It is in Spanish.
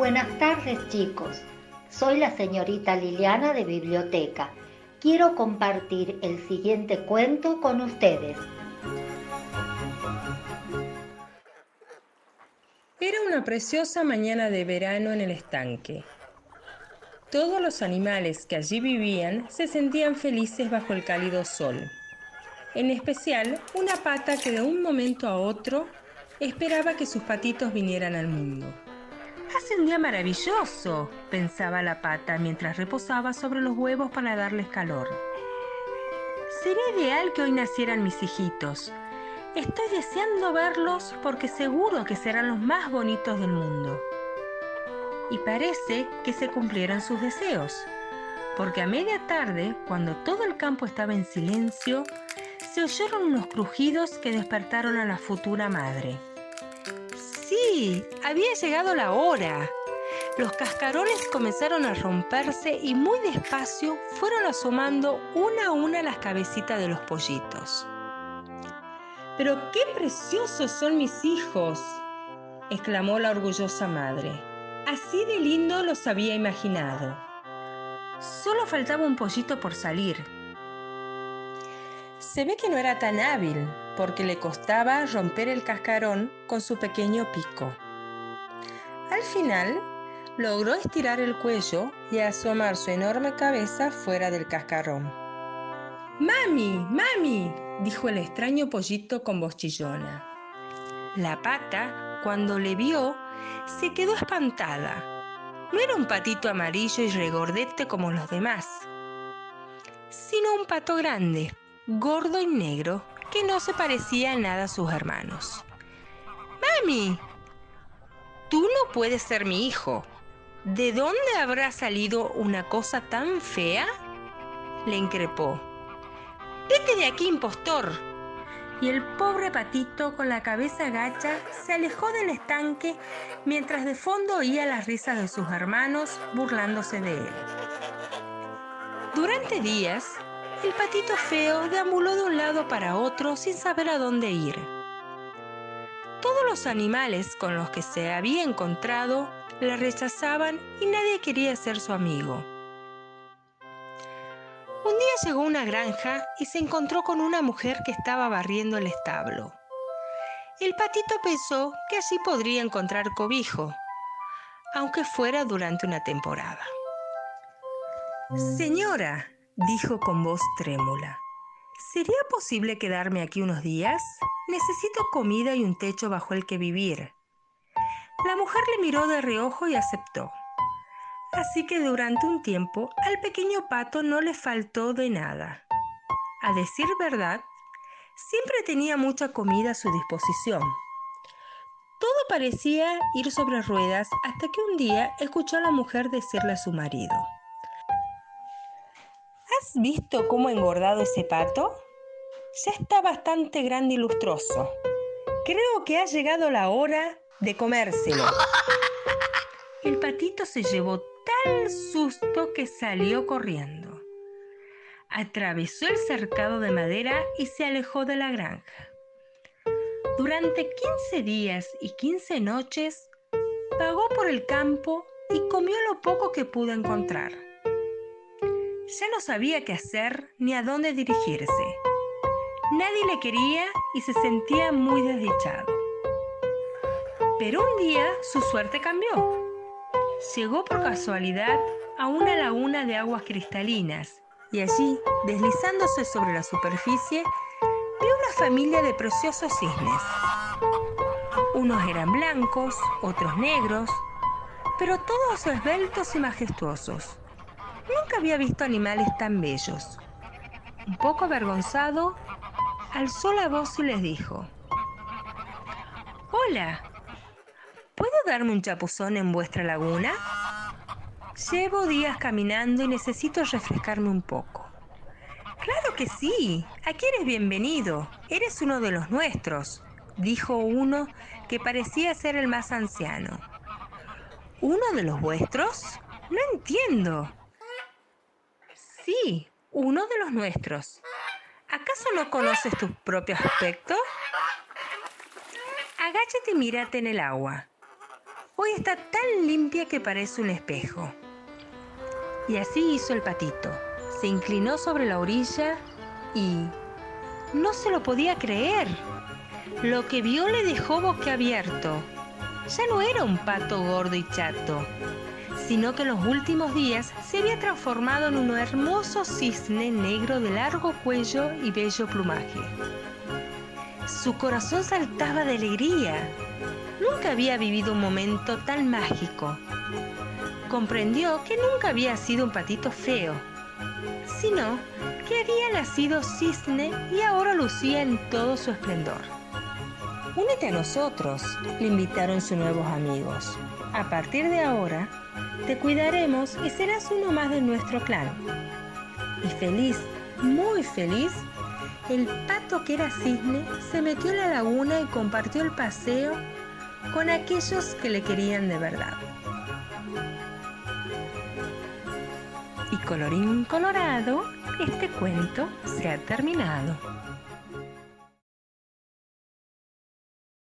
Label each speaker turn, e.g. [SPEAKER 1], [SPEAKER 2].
[SPEAKER 1] Buenas tardes chicos, soy la señorita Liliana de Biblioteca. Quiero compartir el siguiente cuento con ustedes.
[SPEAKER 2] Era una preciosa mañana de verano en el estanque. Todos los animales que allí vivían se sentían felices bajo el cálido sol. En especial una pata que de un momento a otro esperaba que sus patitos vinieran al mundo. Hace un día maravilloso, pensaba la pata mientras reposaba sobre los huevos para darles calor. Sería ideal que hoy nacieran mis hijitos. Estoy deseando verlos porque seguro que serán los más bonitos del mundo. Y parece que se cumplieron sus deseos, porque a media tarde, cuando todo el campo estaba en silencio, se oyeron unos crujidos que despertaron a la futura madre. Sí, había llegado la hora. Los cascarones comenzaron a romperse y muy despacio fueron asomando una a una las cabecitas de los pollitos. Pero qué preciosos son mis hijos, exclamó la orgullosa madre. Así de lindo los había imaginado. Solo faltaba un pollito por salir. Se ve que no era tan hábil, porque le costaba romper el cascarón con su pequeño pico. Al final, logró estirar el cuello y asomar su enorme cabeza fuera del cascarón. ¡Mami! ¡Mami! dijo el extraño pollito con voz chillona. La pata, cuando le vio, se quedó espantada. No era un patito amarillo y regordete como los demás, sino un pato grande, gordo y negro, que no se parecía nada a sus hermanos. ¡Mami! Tú no puedes ser mi hijo. ¿De dónde habrá salido una cosa tan fea? Le increpó. Vete de aquí, impostor. Y el pobre patito, con la cabeza gacha, se alejó del estanque mientras de fondo oía las risas de sus hermanos burlándose de él. Durante días, el patito feo deambuló de un lado para otro sin saber a dónde ir. Todos los animales con los que se había encontrado le rechazaban y nadie quería ser su amigo. Un día llegó a una granja y se encontró con una mujer que estaba barriendo el establo. El patito pensó que así podría encontrar cobijo, aunque fuera durante una temporada. Señora, dijo con voz trémula. ¿Sería posible quedarme aquí unos días? Necesito comida y un techo bajo el que vivir. La mujer le miró de reojo y aceptó. Así que durante un tiempo al pequeño pato no le faltó de nada. A decir verdad, siempre tenía mucha comida a su disposición. Todo parecía ir sobre ruedas hasta que un día escuchó a la mujer decirle a su marido, ¿Has visto cómo ha engordado ese pato? Ya está bastante grande y lustroso. Creo que ha llegado la hora de comérselo. El patito se llevó tal susto que salió corriendo. Atravesó el cercado de madera y se alejó de la granja. Durante 15 días y 15 noches, pagó por el campo y comió lo poco que pudo encontrar. Ya no sabía qué hacer ni a dónde dirigirse. Nadie le quería y se sentía muy desdichado. Pero un día su suerte cambió. Llegó por casualidad a una laguna de aguas cristalinas y allí, deslizándose sobre la superficie, vio una familia de preciosos cisnes. Unos eran blancos, otros negros, pero todos esbeltos y majestuosos. Nunca había visto animales tan bellos. Un poco avergonzado, alzó la voz y les dijo, Hola, ¿puedo darme un chapuzón en vuestra laguna? Llevo días caminando y necesito refrescarme un poco. Claro que sí, aquí eres bienvenido, eres uno de los nuestros, dijo uno que parecía ser el más anciano. ¿Uno de los vuestros? No entiendo, Sí, uno de los nuestros. ¿Acaso no conoces tu propio aspecto? Agáchate y mírate en el agua. Hoy está tan limpia que parece un espejo. Y así hizo el patito. Se inclinó sobre la orilla y no se lo podía creer. Lo que vio le dejó boquiabierto. Ya no era un pato gordo y chato, sino que en los últimos días se había transformado en un hermoso cisne negro de largo cuello y bello plumaje. Su corazón saltaba de alegría. Nunca había vivido un momento tan mágico. Comprendió que nunca había sido un patito feo, sino que había nacido cisne y ahora lucía en todo su esplendor. Únete a nosotros, le invitaron sus nuevos amigos. A partir de ahora, te cuidaremos y serás uno más de nuestro clan. Y feliz, muy feliz, el pato que era cisne se metió en la laguna y compartió el paseo con aquellos que le querían de verdad. Y colorín colorado, este cuento se ha terminado.